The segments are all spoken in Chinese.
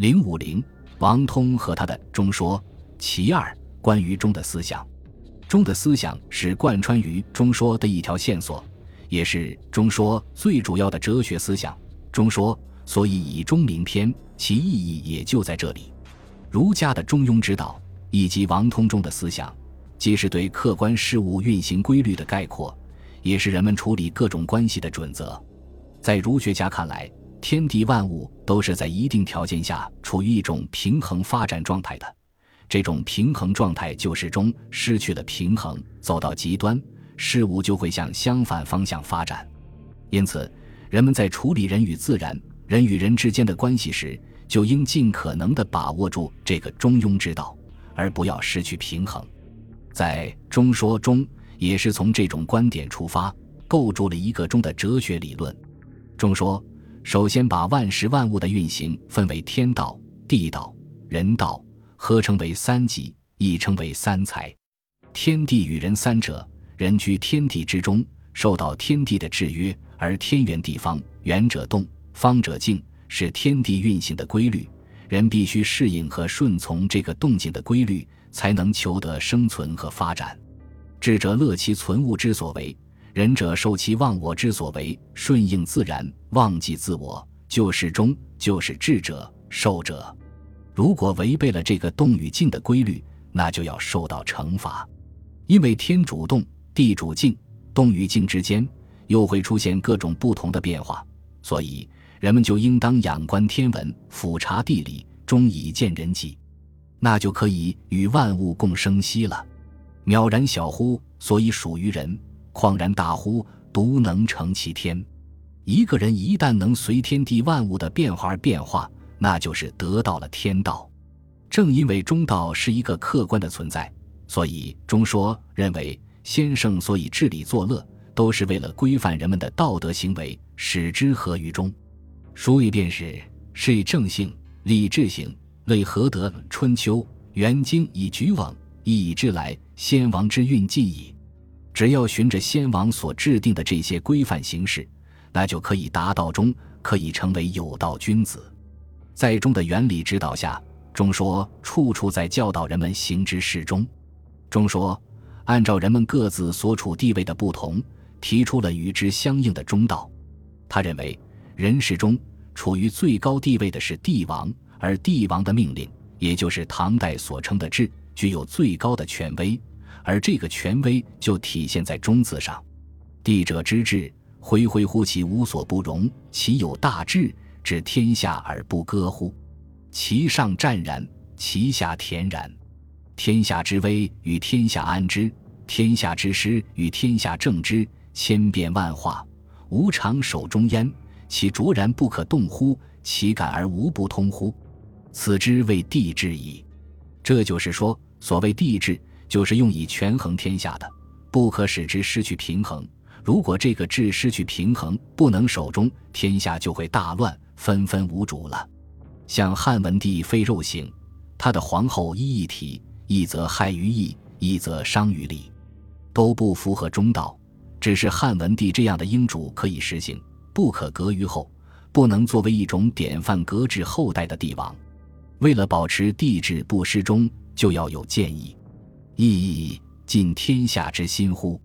零五零，王通和他的《中说》其二，关于中的思想。中的思想是贯穿于《中说》的一条线索，也是《中说》最主要的哲学思想。《中说》所以以中名篇，其意义也就在这里。儒家的中庸之道，以及王通中的思想，既是对客观事物运行规律的概括，也是人们处理各种关系的准则。在儒学家看来，天地万物都是在一定条件下处于一种平衡发展状态的。这种平衡状态就是中，失去了平衡，走到极端，事物就会向相反方向发展。因此，人们在处理人与自然、人与人之间的关系时，就应尽可能地把握住这个中庸之道，而不要失去平衡。在中说中，也是从这种观点出发，构筑了一个中的哲学理论。中说首先把万事万物的运行分为天道、地道、人道。合称为三极，亦称为三才。天地与人三者，人居天地之中，受到天地的制约，而天圆地方，圆者动，方者静，是天地运行的规律。人必须适应和顺从这个动静的规律，才能求得生存和发展。智者乐其存物之所为，仁者受其忘我之所为。顺应自然，忘记自我，就是中，就是智者，受者。如果违背了这个动与静的规律，那就要受到惩罚。因为天主动，地主静，动与静之间又会出现各种不同的变化，所以人们就应当仰观天文，俯察地理，终以见人际，那就可以与万物共生息了。渺然小乎，所以属于人；旷然大乎，独能成其天。一个人一旦能随天地万物的变化而变化。那就是得到了天道。正因为中道是一个客观的存在，所以中说认为，先生所以治理作乐，都是为了规范人们的道德行为，使之合于中。书一便是：是以正性、礼智行、类合德。春秋、元经以举往，以之来，先王之运尽矣。只要循着先王所制定的这些规范行事，那就可以达到中，可以成为有道君子。在中的原理指导下，中说处处在教导人们行之适中。中说按照人们各自所处地位的不同，提出了与之相应的中道。他认为，人世中处于最高地位的是帝王，而帝王的命令，也就是唐代所称的治，具有最高的权威，而这个权威就体现在“中”字上。帝者之治，恢恢乎其无所不容，其有大志。治天下而不割乎？其上湛然，其下恬然。天下之危与天下安之，天下之失与天下正之，千变万化，无常守中焉。其卓然不可动乎？其感而无不通乎？此之谓地治矣。这就是说，所谓地治，就是用以权衡天下的，不可使之失去平衡。如果这个治失去平衡，不能守中，天下就会大乱。纷纷无主了，像汉文帝非肉刑，他的皇后一一体，一则害于义，一则伤于利，都不符合中道。只是汉文帝这样的英主可以实行，不可隔于后，不能作为一种典范革制后代的帝王。为了保持帝制不失中，就要有建议。义尽天下之心乎？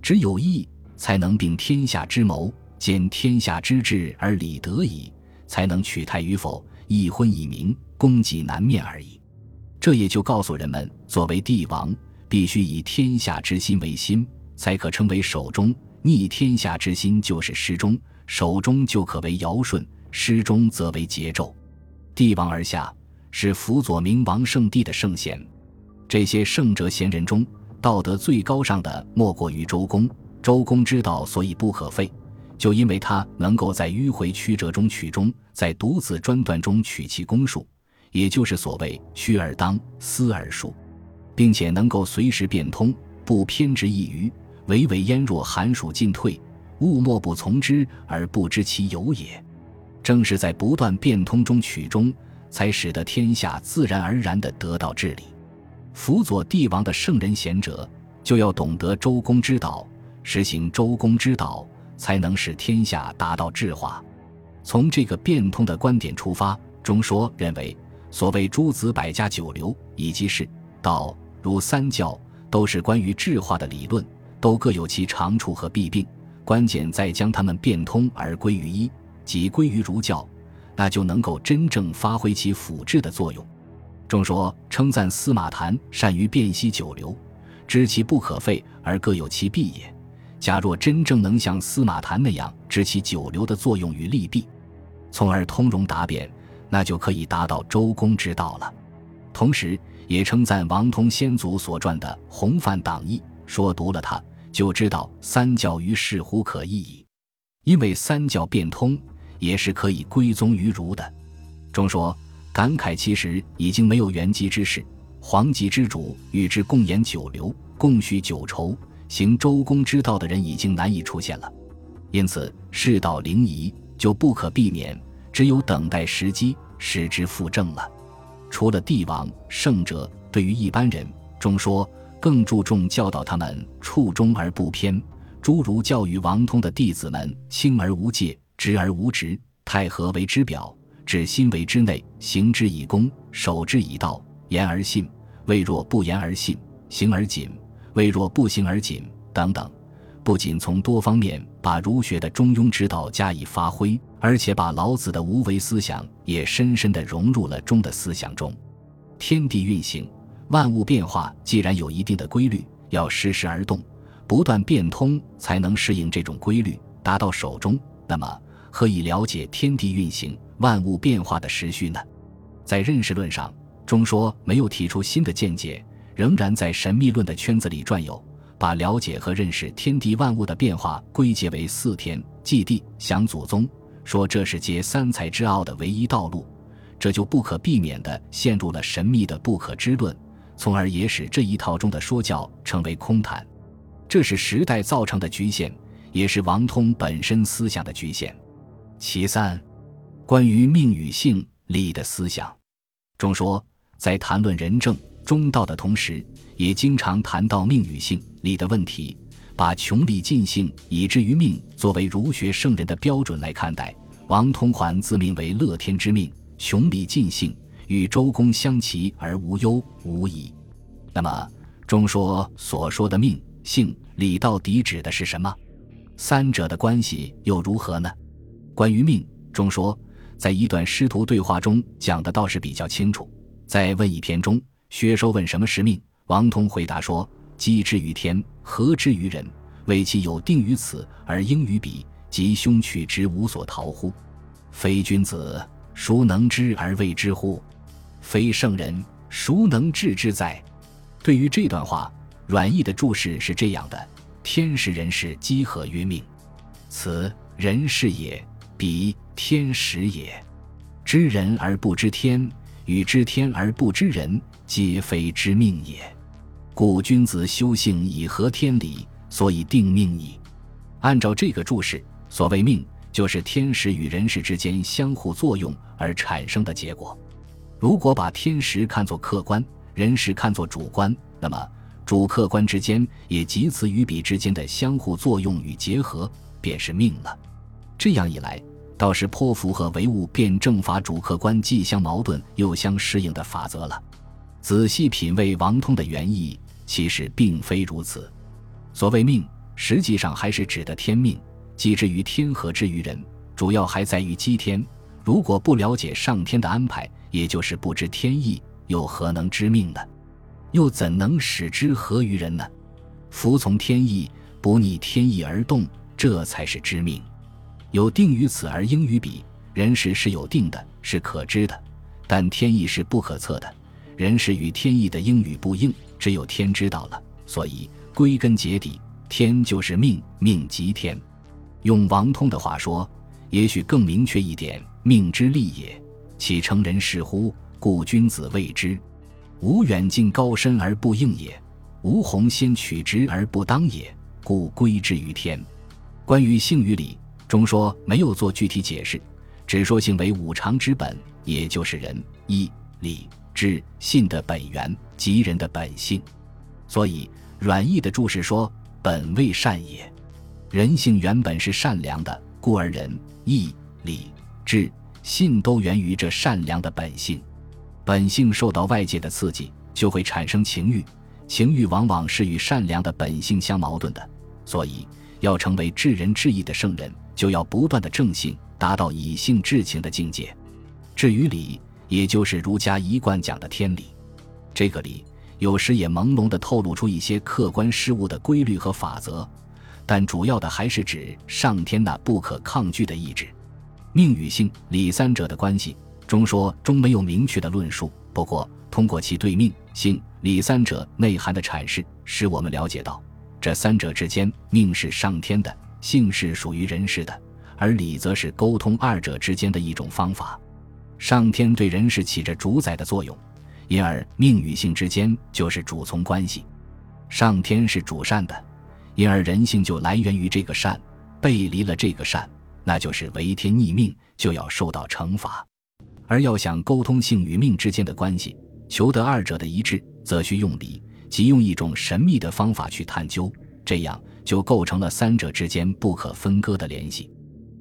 只有义，才能并天下之谋，兼天下之志而理得矣。才能取泰与否，一昏一明，功绩难面而已。这也就告诉人们，作为帝王，必须以天下之心为心，才可称为守中；逆天下之心就是失中。守中就可为尧舜，失中则为桀纣。帝王而下，是辅佐明王圣帝的圣贤。这些圣哲贤人中，道德最高尚的莫过于周公。周公之道，所以不可废。就因为他能够在迂回曲折中取中，在独自专断中取其公数，也就是所谓屈而当，思而数，并且能够随时变通，不偏执一隅，唯唯焉若寒暑进退，物莫不从之而不知其有也。正是在不断变通中取中，才使得天下自然而然地得到治理。辅佐帝王的圣人贤者，就要懂得周公之道，实行周公之道。才能使天下达到治化。从这个变通的观点出发，中说认为，所谓诸子百家九流以及是道儒三教，都是关于智化的理论，都各有其长处和弊病，关键在将它们变通而归于一，即归于儒教，那就能够真正发挥其辅治的作用。中说称赞司马谈善于辨析九流，知其不可废而各有其弊也。假若真正能像司马谈那样知其九流的作用与利弊，从而通融达变，那就可以达到周公之道了。同时，也称赞王通先祖所撰的《洪范党议》，说读了它就知道三教于是乎可异矣。因为三教变通，也是可以归宗于儒的。中说感慨其实已经没有元吉之事，黄吉之主与之共言九流，共叙九愁。行周公之道的人已经难以出现了，因此世道灵仪就不可避免，只有等待时机使之复正了。除了帝王圣者，对于一般人，中说更注重教导他们处中而不偏，诸如教育王通的弟子们清而无戒，直而无直，太和为之表，指心为之内，行之以公，守之以道，言而信，未若不言而信，行而谨。未若不行而谨等等，不仅从多方面把儒学的中庸之道加以发挥，而且把老子的无为思想也深深地融入了中的思想中。天地运行，万物变化，既然有一定的规律，要时时而动，不断变通，才能适应这种规律，达到手中。那么，何以了解天地运行、万物变化的时序呢？在认识论上，中说没有提出新的见解。仍然在神秘论的圈子里转悠，把了解和认识天地万物的变化归结为四天祭地享祖宗，说这是接三才之奥的唯一道路，这就不可避免地陷入了神秘的不可知论，从而也使这一套中的说教成为空谈。这是时代造成的局限，也是王通本身思想的局限。其三，关于命与性理的思想，中说在谈论人政。中道的同时，也经常谈到命与性理的问题，把穷理尽性以至于命作为儒学圣人的标准来看待。王通环自命为乐天之命，穷理尽性，与周公相齐而无忧无疑。那么，中说所说的命、性、理到底指的是什么？三者的关系又如何呢？关于命，中说在一段师徒对话中讲的倒是比较清楚，在问一篇中。薛收问什么是命？王通回答说：“积之于天，合之于人，为其有定于此而应于彼，即凶取之无所逃乎？非君子，孰能知而谓之乎？非圣人，孰能治之哉？”对于这段话，阮义的注释是这样的：“天时人事积合于命，此人事也，彼天时也。知人而不知天，与知天而不知人。”皆非知命也，故君子修性以合天理，所以定命矣。按照这个注释，所谓命，就是天时与人事之间相互作用而产生的结果。如果把天时看作客观，人事看作主观，那么主客观之间也即此与彼之间的相互作用与结合，便是命了。这样一来，倒是颇符合唯物辩证法主客观既相矛盾又相适应的法则了。仔细品味王通的原意，其实并非如此。所谓命，实际上还是指的天命，即之于天和之于人，主要还在于积天。如果不了解上天的安排，也就是不知天意，又何能知命呢？又怎能使之合于人呢？服从天意，不逆天意而动，这才是知命。有定于此而应于彼，人事是有定的，是可知的，但天意是不可测的。人事与天意的应与不应，只有天知道了。所以归根结底，天就是命，命即天。用王通的话说，也许更明确一点：命之利也，岂成人事乎？故君子谓之：无远近高深而不应也，无鸿先取之而不当也。故归之于天。关于性与理，中说没有做具体解释，只说性为五常之本，也就是人义礼。智信的本源即人的本性，所以阮义的注释说：“本为善也，人性原本是善良的，故而仁义礼智信都源于这善良的本性。本性受到外界的刺激，就会产生情欲，情欲往往是与善良的本性相矛盾的。所以，要成为至仁至义的圣人，就要不断的正性，达到以性至情的境界。至于理，也就是儒家一贯讲的天理，这个理有时也朦胧的透露出一些客观事物的规律和法则，但主要的还是指上天那不可抗拒的意志。命与性、理三者的关系，中说中没有明确的论述。不过，通过其对命、性、理三者内涵的阐释，使我们了解到，这三者之间，命是上天的，性是属于人世的，而理则是沟通二者之间的一种方法。上天对人是起着主宰的作用，因而命与性之间就是主从关系。上天是主善的，因而人性就来源于这个善，背离了这个善。那就是违天逆命，就要受到惩罚。而要想沟通性与命之间的关系，求得二者的一致，则需用理，即用一种神秘的方法去探究。这样就构成了三者之间不可分割的联系。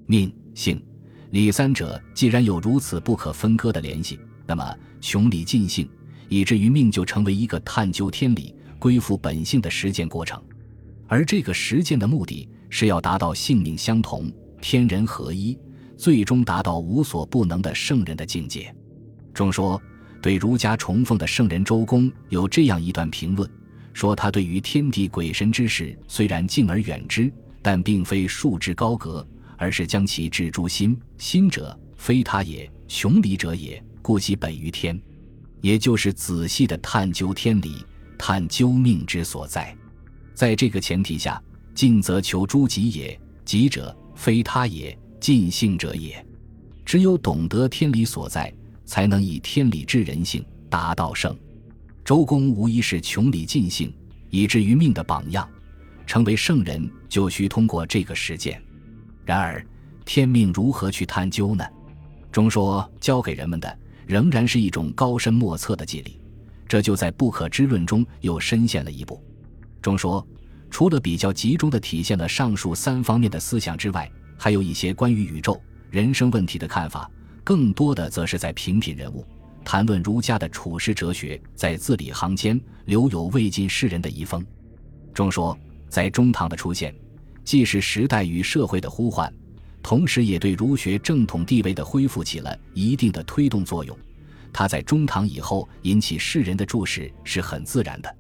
命、性、理三者既然有如此不可分割的联系，那么穷理尽性，以至于命就成为一个探究天理、归附本性的实践过程。而这个实践的目的是要达到性命相同。天人合一，最终达到无所不能的圣人的境界。中说，对儒家崇奉的圣人周公有这样一段评论：说他对于天地鬼神之事虽然敬而远之，但并非束之高阁，而是将其置诸心。心者，非他也，穷理者也，故其本于天。也就是仔细的探究天理，探究命之所在。在这个前提下，进则求诸己也，己者。非他也，尽性者也。只有懂得天理所在，才能以天理治人性，达到圣。周公无疑是穷理尽性，以至于命的榜样。成为圣人，就需通过这个实践。然而，天命如何去探究呢？中说教给人们的，仍然是一种高深莫测的机理。这就在不可知论中又深陷了一步。中说。除了比较集中的体现了上述三方面的思想之外，还有一些关于宇宙、人生问题的看法，更多的则是在评品人物，谈论儒家的处世哲学，在字里行间留有未尽世人的遗风。中说，在中唐的出现，既是时代与社会的呼唤，同时也对儒学正统地位的恢复起了一定的推动作用。它在中唐以后引起世人的注视是很自然的。